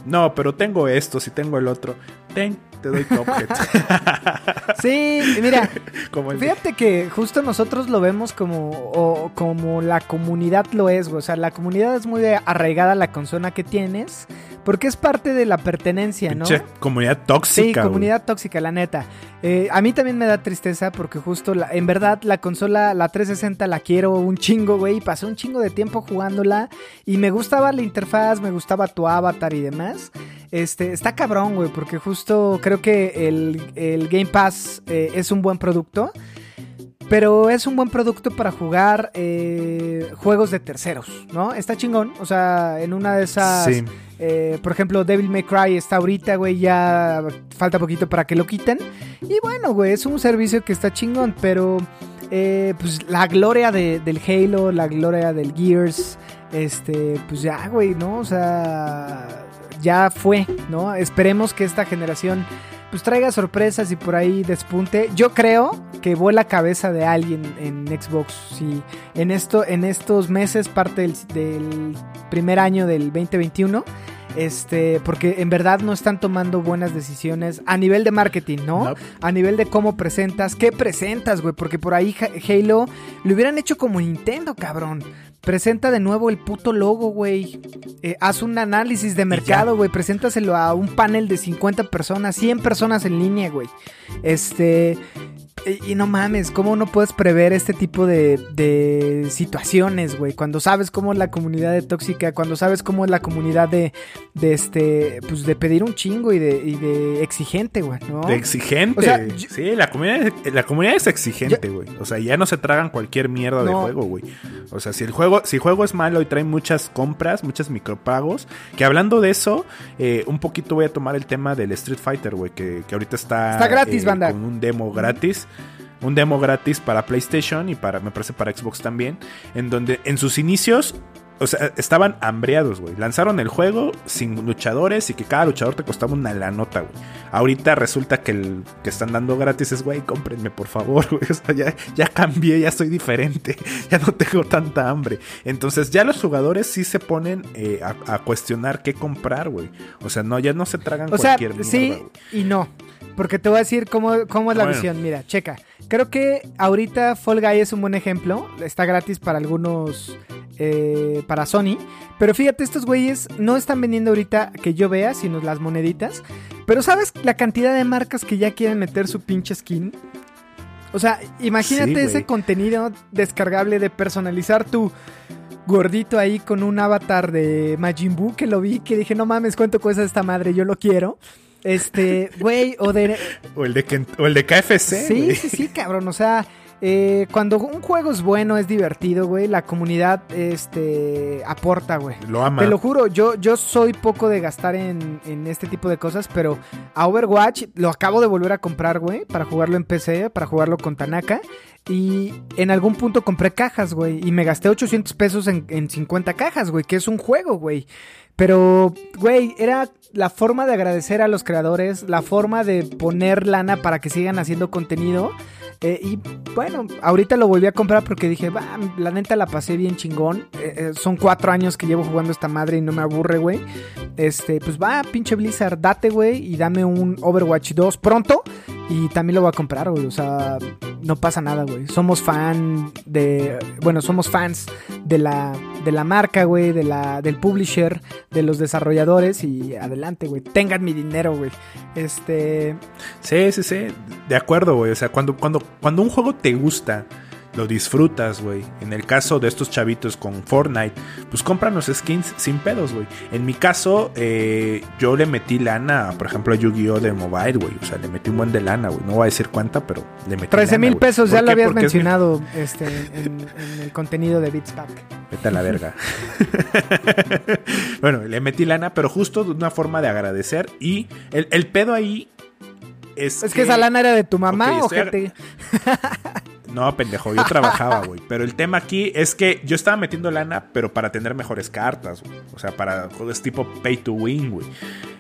No, pero tengo esto, si tengo el otro. Ten, te doy Cuphead. sí, mira, Como el- Fíjate que justo nosotros lo vemos como, o- como la comunidad lo es, güey. O sea, la comunidad es muy arraigada a la consola que tienes, porque es parte de la pertenencia, ¿no? pinche comunidad tóxica. Sí, güey. comunidad tóxica, la neta. Eh, a mí también me da tristeza porque justo, la- en verdad, la consola, la 360 la quiero un chingo, güey. y Pasé un chingo de tiempo jugándola y me gustaba la interfaz, me gustaba tu avatar y demás. Este, está cabrón, güey, porque justo creo que el, el Game Pass eh, es un buen producto. Pero es un buen producto para jugar eh, juegos de terceros, ¿no? Está chingón. O sea, en una de esas. Sí. eh, por ejemplo, Devil May Cry está ahorita, güey. Ya falta poquito para que lo quiten. Y bueno, güey, es un servicio que está chingón. Pero, eh, pues la gloria de- del Halo, la gloria del Gears. Este, pues ya, güey, ¿no? O sea, ya fue, ¿no? Esperemos que esta generación pues traiga sorpresas y por ahí despunte. Yo creo que vuela cabeza de alguien en Xbox. Si en esto, en estos meses, parte del, del primer año del 2021. Este, porque en verdad no están tomando buenas decisiones a nivel de marketing, ¿no? A nivel de cómo presentas, qué presentas, güey, porque por ahí Halo lo hubieran hecho como Nintendo, cabrón. Presenta de nuevo el puto logo, güey. Eh, haz un análisis de mercado, güey. Preséntaselo a un panel de 50 personas, 100 personas en línea, güey. Este. Y, y no mames, ¿cómo no puedes prever este tipo de, de situaciones, güey? Cuando sabes cómo es la comunidad de tóxica, cuando sabes cómo es la comunidad de, de este, pues de pedir un chingo y de, y de exigente, güey, ¿no? De exigente. O sea, yo- sí, la comunidad, la comunidad es exigente, güey. O sea, ya no se tragan cualquier mierda de juego, güey. O sea, si el juego, si el juego es malo y trae muchas compras, muchos micropagos. Que hablando de eso, eh, un poquito voy a tomar el tema del Street Fighter, güey. Que, que ahorita está. Está gratis, eh, banda. Con un demo gratis. Un demo gratis para PlayStation y para, me parece, para Xbox también. En donde en sus inicios o sea, estaban hambreados, güey. Lanzaron el juego sin luchadores y que cada luchador te costaba una la nota, güey. Ahorita resulta que el que están dando gratis es, güey, cómprenme, por favor, güey. O sea, ya, ya cambié, ya soy diferente. Ya no tengo tanta hambre. Entonces, ya los jugadores sí se ponen eh, a, a cuestionar qué comprar, güey. O sea, no, ya no se tragan O sea, cualquier mierda, sí y no. Porque te voy a decir cómo, cómo es la Bueno. visión. Mira, checa. Creo que ahorita Fall Guy es un buen ejemplo. Está gratis para algunos. eh, para Sony. Pero fíjate, estos güeyes no están vendiendo ahorita que yo vea, sino las moneditas. Pero ¿sabes la cantidad de marcas que ya quieren meter su pinche skin? O sea, imagínate Sí, ese contenido descargable de personalizar tu gordito ahí con un avatar de Majin Buu que lo vi, que dije, no mames, ¿cuánto cuesta esta madre? Yo lo quiero. Este, güey, o de... O el de, o el de KFC, Sí, sí, sí, cabrón. O sea, eh, cuando un juego es bueno, es divertido, güey, la comunidad este, aporta, güey. Lo ama. Te lo juro, yo, yo soy poco de gastar en, en este tipo de cosas, pero a Overwatch lo acabo de volver a comprar, güey, para jugarlo en PC, para jugarlo con Tanaka. Y en algún punto compré cajas, güey. Y me gasté 800 pesos en, en 50 cajas, güey. Que es un juego, güey. Pero, güey, era la forma de agradecer a los creadores, la forma de poner lana para que sigan haciendo contenido. Eh, y bueno, ahorita lo volví a comprar porque dije, va, la neta la pasé bien chingón. Eh, eh, son cuatro años que llevo jugando esta madre y no me aburre, güey. Este, pues va, pinche Blizzard, date, güey, y dame un Overwatch 2 pronto. Y también lo voy a comprar, güey. O sea, no pasa nada, güey. Somos fan de. Bueno, somos fans de la, de la marca, güey, de la, del publisher, de los desarrolladores. Y adelante, güey. Tengan mi dinero, güey. Este. Sí, sí, sí. De acuerdo, güey. O sea, cuando, cuando, cuando un juego te gusta lo disfrutas, güey. En el caso de estos chavitos con Fortnite, pues compran los skins sin pedos, güey. En mi caso, eh, yo le metí lana, por ejemplo, a Yu-Gi-Oh! de Mobile, güey. O sea, le metí un buen de lana, güey. No voy a decir cuánta, pero le metí 13 lana, mil pesos, ya ¿Por lo habías Porque es mi- mencionado este, en, en el contenido de Beats Pack. Vete a la verga. bueno, le metí lana, pero justo de una forma de agradecer. Y el, el pedo ahí es. Es que esa lana era de tu mamá, Ok, estoy ojete. No, pendejo, yo trabajaba, güey. Pero el tema aquí es que yo estaba metiendo lana, pero para tener mejores cartas. O sea, para juegos tipo pay to win, güey.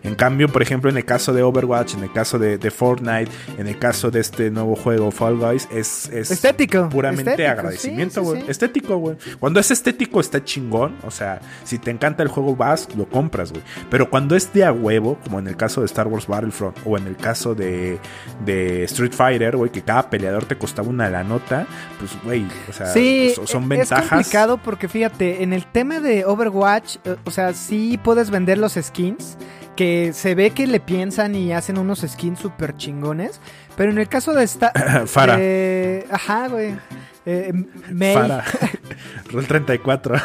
En cambio, por ejemplo, en el caso de Overwatch, en el caso de, de Fortnite, en el caso de este nuevo juego Fall Guys, es, es Estético, puramente estético, agradecimiento, sí, güey. sí. Estético, güey. Cuando es estético está chingón, o sea, si te encanta el juego vas, lo compras, güey. Pero cuando es de a huevo, como en el caso de Star Wars Battlefront o en el caso de, de Street Fighter, güey, que cada peleador te costaba una la nota, pues, güey, o sea, Sí, so- son es ventajas. complicado porque fíjate, en el tema de Overwatch, eh, o sea, sí puedes vender los skins, que se ve que le piensan y hacen unos skins súper chingones, pero en el caso de esta... Fara. ajá, güey. Eh, Mei, Para. Roll 34.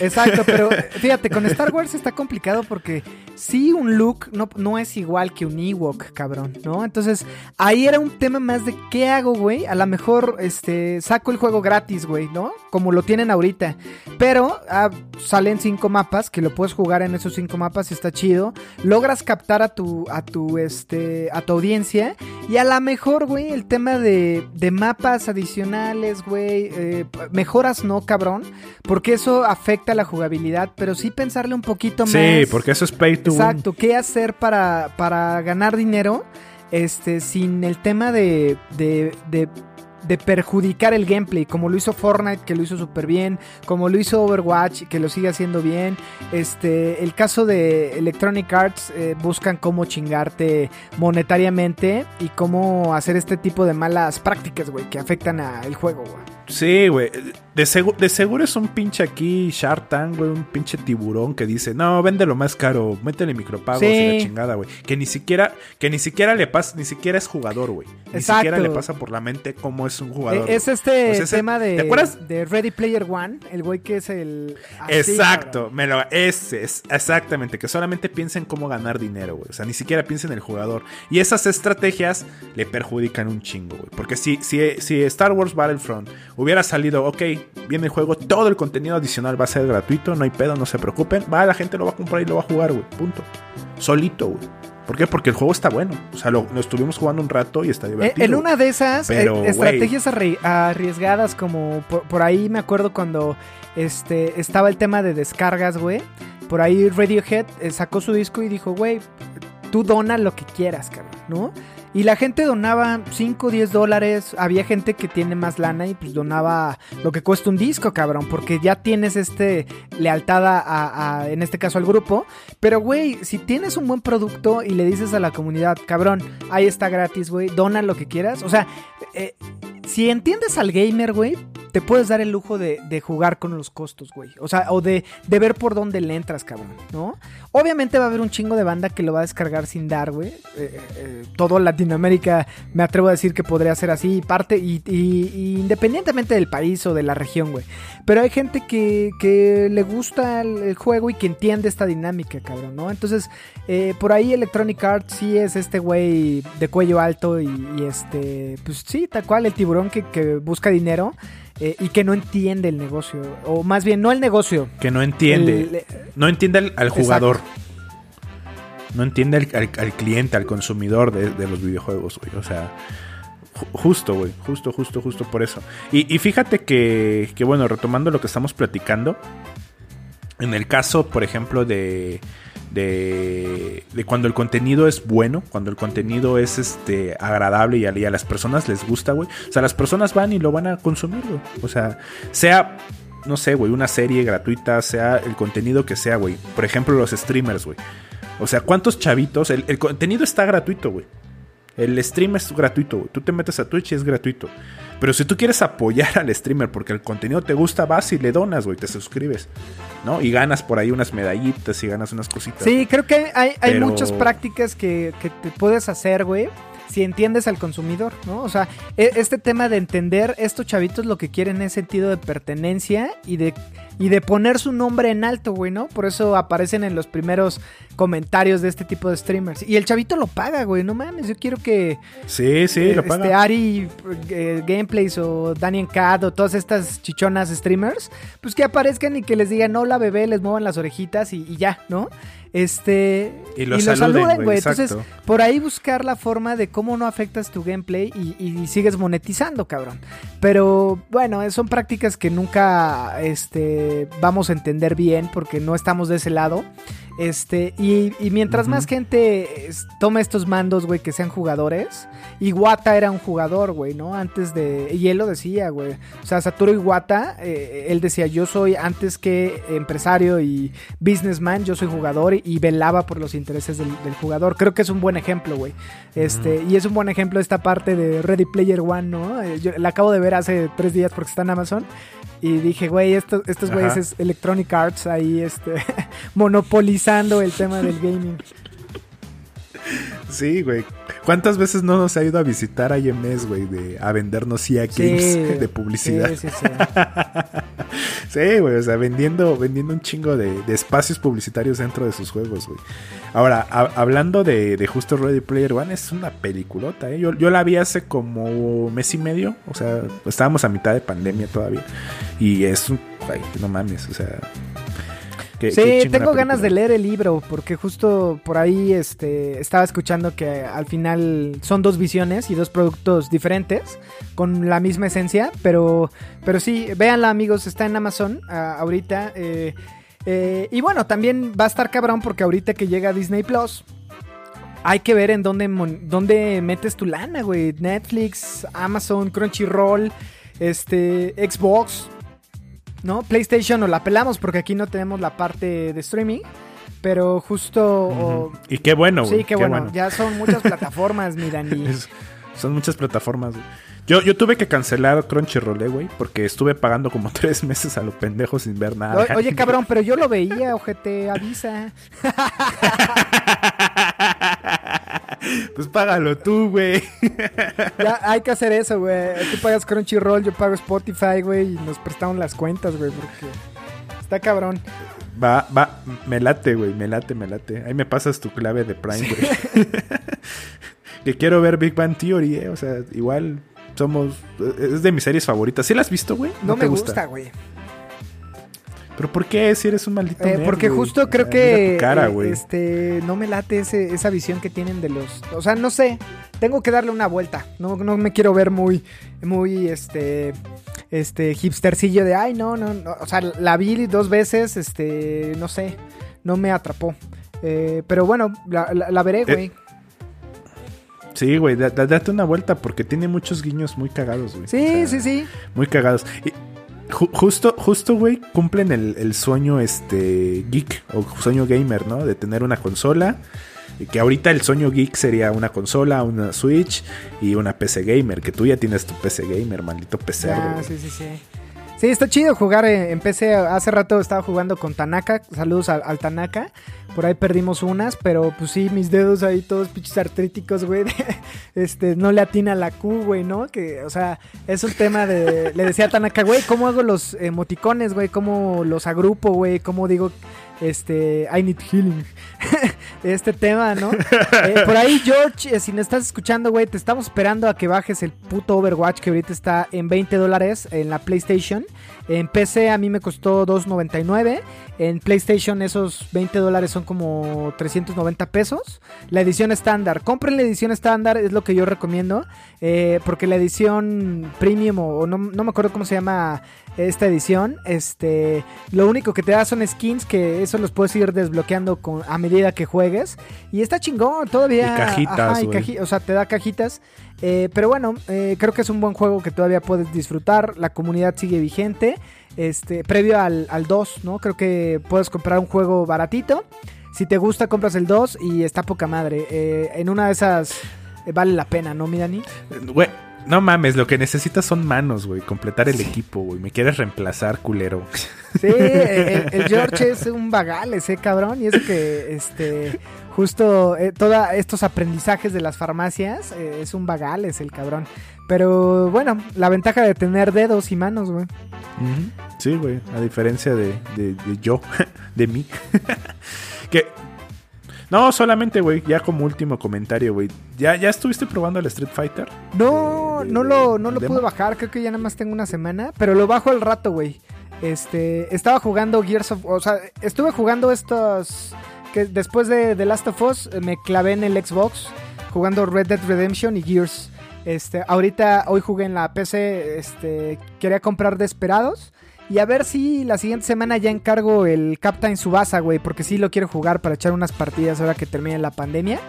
Exacto, pero fíjate, con Star Wars está complicado porque sí un look no, no es igual que un Ewok, cabrón, ¿no? Entonces, ahí era un tema más de qué hago, güey. A lo mejor este saco el juego gratis, güey, ¿no? Como lo tienen ahorita. Pero ah, salen cinco mapas que lo puedes jugar en esos cinco mapas y está chido. Logras captar a tu, a tu, este, a tu audiencia. Y a lo mejor, güey, el tema de, de mapas adicionales, güey, eh, mejoras no, cabrón. Porque eso afecta la jugabilidad, pero sí pensarle un poquito más. Sí, porque eso es pay to win. Exacto, ¿qué hacer para, para ganar dinero? Este, sin el tema de, de, de, de perjudicar el gameplay, como lo hizo Fortnite, que lo hizo súper bien, como lo hizo Overwatch, que lo sigue haciendo bien. Este, el caso de Electronic Arts, eh, buscan cómo chingarte monetariamente y cómo hacer este tipo de malas prácticas, güey, que afectan al juego, güey. Sí, güey. De, segu- de seguro es un pinche aquí Shark Tank, güey. Un pinche tiburón que dice, no, véndelo más caro, métele micropagos Sí. y la chingada, güey. Que ni siquiera, que ni siquiera le pasa, ni siquiera es jugador, güey. Ni siquiera le pasa por la mente cómo es un jugador. Eh, es este ese- tema de, ¿Te acuerdas? de Ready Player One, el güey que es el... así, Exacto, me lo, ese es exactamente, que solamente piensa en cómo ganar dinero, güey. O sea, ni siquiera piensa en el jugador. Y esas estrategias le perjudican un chingo, güey. Porque si, si, si Star Wars Battlefront hubiera salido, ok, viene el juego, todo el contenido adicional va a ser gratuito, no hay pedo, no se preocupen. Va, la gente lo va a comprar y lo va a jugar, güey. Punto. Solito, güey. ¿Por qué? Porque el juego está bueno. O sea, lo, lo estuvimos jugando un rato y está Eh, divertido. En una de esas eh, Pero, estrategias arri- arriesgadas, como por, por ahí me acuerdo cuando este, estaba el tema de descargas, güey. Por ahí Radiohead eh, sacó su disco y dijo, güey, tú dona lo que quieras, cabrón, ¿no? Y la gente donaba 5, 10 dólares. Había gente que tiene más lana y pues donaba lo que cuesta un disco, cabrón. Porque ya tienes este lealtad a, a- en este caso al grupo. Pero, güey, si tienes un buen producto y le dices a la comunidad, cabrón, ahí está gratis, güey, dona lo que quieras. O sea, eh, si entiendes al gamer, güey, te puedes dar el lujo de, jugar con los costos, güey. O sea, o de, ver por dónde le entras, cabrón, ¿no? Obviamente va a haber un chingo de banda que lo va a descargar sin dar, güey. Eh, eh, todo Latinoamérica me atrevo a decir que podría ser así, parte, y, y- y independientemente del país o de la región, güey. Pero hay gente que, que le gusta el, juego y que entiende esta dinámica, cabrón, ¿no? Entonces, eh, por ahí Electronic Arts sí es este güey de cuello alto y, este, pues sí, tal cual, el tiburón que busca dinero. Eh, y que no entiende el negocio, o más bien no el negocio, Que no entiende. el- No entiende al, al jugador. No entiende al, al- al cliente, al consumidor de, de los videojuegos, güey. O sea, Ju- Justo, güey, justo, justo, justo por eso. Y, y fíjate que, que, bueno, retomando lo que estamos platicando, en el caso, por ejemplo, de, de, de cuando el contenido es bueno, cuando el contenido es este agradable y a, las personas les gusta, güey. O sea, las personas van y lo van a consumir, güey. O sea, sea, no sé, güey, una serie gratuita, sea el contenido que sea, güey. Por ejemplo, los streamers, güey. O sea, ¿cuántos chavitos? El, el contenido está gratuito, güey. El stream es gratuito, güey. Tú te metes a Twitch y es gratuito. Pero si tú quieres apoyar al streamer porque el contenido te gusta, vas y le donas, güey, te suscribes. ¿No? Y ganas por ahí unas medallitas y ganas unas cositas. Sí, creo que hay, hay Pero- muchas prácticas que, que te puedes hacer, güey. Si entiendes al consumidor, ¿no? O sea, e- este tema de entender estos chavitos lo que quieren es sentido de pertenencia y de, y de poner su nombre en alto, güey, ¿no? Por eso aparecen en los primeros comentarios de este tipo de streamers. Y el chavito lo paga, güey, no mames, yo quiero que Sí, sí, lo este, paga. Ari eh, Gameplays o Daniel Cat o todas estas chichonas streamers, pues que aparezcan y que les digan hola bebé, les muevan las orejitas y, y ya, ¿no? Este. Y los saluden, güey, Entonces, por ahí buscar la forma de cómo no afectas tu gameplay y, y sigues monetizando, cabrón. Pero bueno, son prácticas que nunca este, vamos a entender bien porque no estamos de ese lado. Este, y, y mientras más gente tome estos mandos, güey, que sean jugadores. Iwata era un jugador, güey, ¿no? Antes de. Y él lo decía, güey. O sea, Satoru Iwata, eh, él decía: Yo soy antes que empresario y businessman, yo soy jugador y, y velaba por los intereses del, del jugador. Creo que es un buen ejemplo, güey. Este, Y es un buen ejemplo esta parte de Ready Player One, ¿no? Eh, Yo la acabo de ver hace tres días porque está en Amazon. Y dije, güey, estos, estos güeyes es Electronic Arts ahí, este, el tema del gaming. Sí, güey. ¿Cuántas veces no nos ha ido a visitar IMS, güey, de, a vendernos EA Games de publicidad? Sí, sí, sí. Sí, güey, o sea, vendiendo, vendiendo un chingo de, de espacios publicitarios dentro de sus juegos, güey. Ahora, a- hablando de, de justo Ready Player One, es una peliculota, ¿eh? Yo, yo la vi hace como mes y medio, o sea, estábamos a mitad de pandemia todavía. Y es un... Ay, no mames, o sea... qué- Sí, qué tengo ganas de leer el libro porque justo por ahí este, estaba escuchando que al final son dos visiones y dos productos diferentes con la misma esencia, pero, pero sí, véanla amigos, está en Amazon ah, ahorita. eh, eh, y bueno, también va a estar cabrón porque ahorita que llega Disney Plus, hay que ver en dónde, dónde metes tu lana, güey. Netflix, Amazon, Crunchyroll, este, Xbox, ¿no? PlayStation o la pelamos porque aquí no tenemos la parte de streaming. Pero justo. o-. Y qué bueno, güey. sí, qué, bueno. Ya son muchas plataformas, mi Dani. Es- son muchas plataformas, güey. Yo, yo tuve que cancelar Crunchyroll, güey, porque estuve pagando como tres meses a lo pendejo sin ver nada. O- Oye, cabrón, pero yo lo veía, ojete, avisa. Pues págalo tú, güey. Ya hay que hacer eso, güey. Tú pagas Crunchyroll, yo pago Spotify, güey, y nos prestamos las cuentas, güey, porque está cabrón. Va, va, me late, güey, me late, me late. Ahí me pasas tu clave de Prime, güey. que quiero ver Big Bang Theory, eh. O sea, igual somos. Es de mis series favoritas. ¿Sí la has visto, güey? No, te me gusta, güey. ¿Pero por qué? Si eres un maldito. Eh, nerd, porque justo creo que cara, eh, este no me late ese- esa visión que tienen de los, o sea, no sé, tengo que darle una vuelta. No, no me quiero ver muy muy este este hipstercillo de, ay, no, no, no", o sea, la vi dos veces, este, no sé, no me atrapó. Eh, pero bueno, la, la- la veré, güey. Sí, güey, da- da- date una vuelta porque tiene muchos guiños muy cagados, güey. sí, O sea, sí, sí. Muy cagados. Y ju- justo, justo, güey, cumplen el, el sueño este geek o sueño gamer, ¿no? De tener una consola. Que ahorita el sueño geek sería una consola, una Switch y una PC gamer. Que tú ya tienes tu PC gamer, maldito PC. Ya, sí, sí, sí. Sí, está chido jugar en, en PC. Hace rato estaba jugando con Tanaka. Saludos al, al Tanaka. Por ahí perdimos unas, pero pues sí, mis dedos ahí todos pinches artríticos, güey. Este, no le atina la Q, güey, ¿no? Que, o sea, es un tema de. Le decía a Tanaka, güey, ¿cómo hago los emoticones, güey? ¿Cómo los agrupo, güey? ¿Cómo digo este, I Need Healing, este tema, ¿no? Eh, por ahí, George, eh, si nos estás escuchando, güey, te estamos esperando a que bajes el puto Overwatch que ahorita está en 20 dólares en la PlayStation. En PC a mí me costó 2.99. En PlayStation esos 20 dólares son como 390 pesos. La edición estándar. Compren la edición estándar, es lo que yo recomiendo. eh, porque la edición premium o, no, no me acuerdo cómo se llama esta edición. Este, lo único que te da son skins que eso los puedes ir desbloqueando con, a medida que juegues. Y está chingón, todavía. Y cajitas, y güey. caji- o sea, te da cajitas. Eh, pero bueno, eh, creo que es un buen juego que todavía puedes disfrutar. La comunidad sigue vigente. Este, previo al, al 2, ¿no? Creo que puedes comprar un juego baratito. Si te gusta, compras el 2 y está poca madre. Eh, en una de esas eh, vale la pena, ¿no, mi Dani? Güey, no mames, lo que necesitas son manos, güey. Completar el equipo, güey. Me quieres reemplazar, culero. Sí, el, el George es un vagal ese cabrón. Y eso que, este, justo eh, todos estos aprendizajes de las farmacias eh, es un vagal, es el cabrón. Pero bueno, la ventaja de tener dedos y manos, güey. Sí, güey. A diferencia de, de- de yo, de mí. que. No, solamente, güey. Ya como último comentario, güey. ¿Ya, ¿Ya estuviste probando el Street Fighter? No, De- no lo, no lo demo. pude bajar, creo que ya nada más tengo una semana, pero lo bajo al rato, güey. Este, estaba jugando Gears of, o sea, estuve jugando estos que después de The Last of Us eh, me clavé en el Xbox jugando Red Dead Redemption y Gears. Este, ahorita hoy jugué en la PC, este, quería comprar Desperados y a ver si la siguiente semana ya encargo el Captain Subasa, güey, porque sí lo quiero jugar para echar unas partidas ahora que termine la pandemia.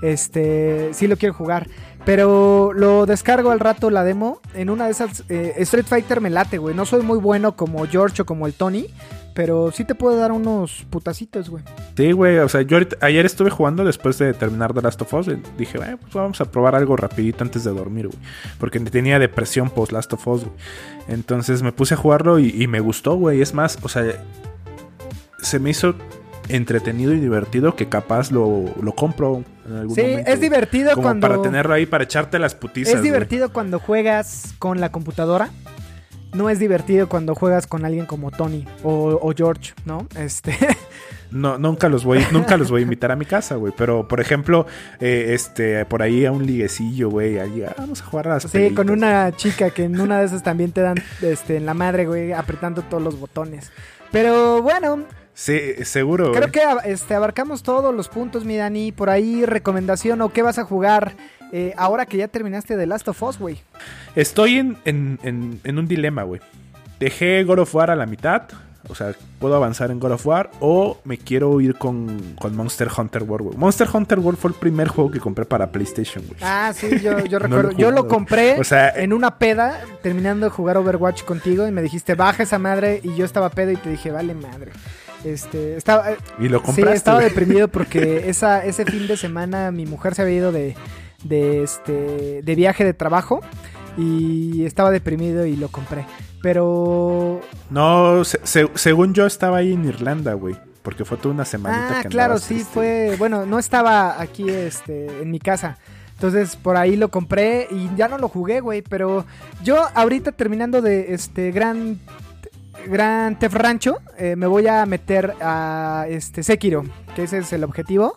Este, sí lo quiero jugar. Pero lo descargo al rato la demo. En una de esas. eh, Street Fighter me late, güey. No soy muy bueno como George o como el Tony. Pero sí te puedo dar unos putacitos, güey. Sí, güey. O sea, yo ahorita- ayer estuve jugando después de terminar The Last of Us. Dije, "Bueno, pues vamos a probar algo rapidito antes de dormir, güey. Porque tenía depresión post Last of Us, güey. Entonces me puse a jugarlo y, y me gustó, güey. Es más, o sea, se me hizo entretenido y divertido que capaz lo, lo compro en algún Sí, momento. es divertido Como cuando. para tenerlo ahí para echarte las putizas. es güey. divertido cuando juegas con la computadora. No es divertido cuando juegas con alguien como Tony o, o George, ¿no? Este. No, nunca los voy, nunca los voy a invitar a mi casa, güey. Pero, por ejemplo, eh, este, por ahí a un liguecillo, güey. allí, ah, vamos a jugar a las Sí, pelitas. con una chica que en una de esas también te dan este, en la madre, güey, apretando todos los botones. Pero bueno, Sí, seguro. creo güey. que este, abarcamos todos los puntos, mi Dani. Por ahí, recomendación o qué vas a jugar eh, ahora que ya terminaste The Last of Us, güey. Estoy en, en, en, en un dilema, güey. Dejé God of War a la mitad. O sea, puedo avanzar en God of War o me quiero ir con, con Monster Hunter World. güey. Monster Hunter World fue el primer juego que compré para PlayStation, güey. Ah, sí, yo, yo No recuerdo. lo yo lo compré O sea, en una peda, terminando de jugar Overwatch contigo, y me dijiste, baja esa madre, y yo estaba pedo y te dije, vale madre. Este, estaba, Y lo Sí, compraste. estaba güey. deprimido porque esa, ese fin de semana mi mujer se había ido de, de, este, de viaje de trabajo y estaba deprimido y lo compré. Pero... No, se- se- según yo estaba ahí en Irlanda, güey. Porque fue toda una semanita Ah, que claro, sí, fue... Bueno, no estaba aquí este, en mi casa. Entonces por ahí lo compré y ya no lo jugué, güey. Pero yo ahorita terminando de este gran... Gran Rancho, eh, me voy a meter a este Sekiro, que ese es el objetivo.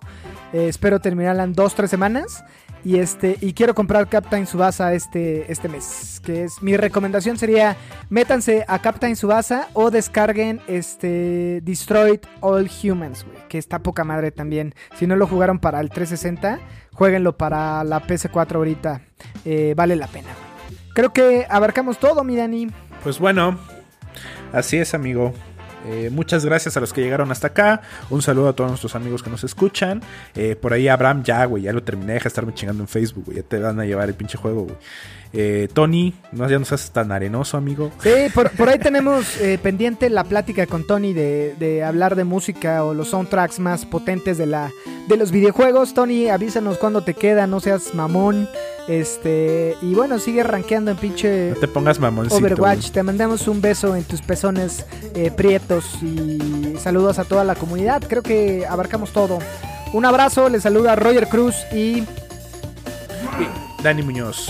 Eh, espero terminarla en dos, tres semanas. Y este, y quiero comprar Captain Subasa este, este mes. Que es. Mi recomendación sería. Métanse a Captain Subasa o descarguen este. Destroyed All Humans. Que está poca madre también. Si no lo jugaron para el 360, jueguenlo para la PS4 ahorita. Eh, vale la pena. Creo que abarcamos todo, mi Dani. Pues bueno, así es, amigo. Eh, muchas gracias a los que llegaron hasta acá. Un saludo a todos nuestros amigos que nos escuchan. Eh, por ahí, Abraham, ya, güey, ya lo terminé. Deja de estarme chingando en Facebook, güey. Ya te van a llevar el pinche juego, güey. Eh, Tony, no, ya no seas tan arenoso, amigo. Sí, por, por ahí tenemos eh, pendiente la plática con Tony de, de hablar de música o los soundtracks más potentes de, la, de los videojuegos. Tony, avísanos cuándo te queda, no seas mamón. Este, y bueno, sigue rankeando en pinche No te pongas mamoncito. Overwatch. Te mandamos un beso en tus pezones eh, prietos y saludos a toda la comunidad. Creo que abarcamos todo. Un abrazo, les saluda Roger Cruz y Dani Muñoz.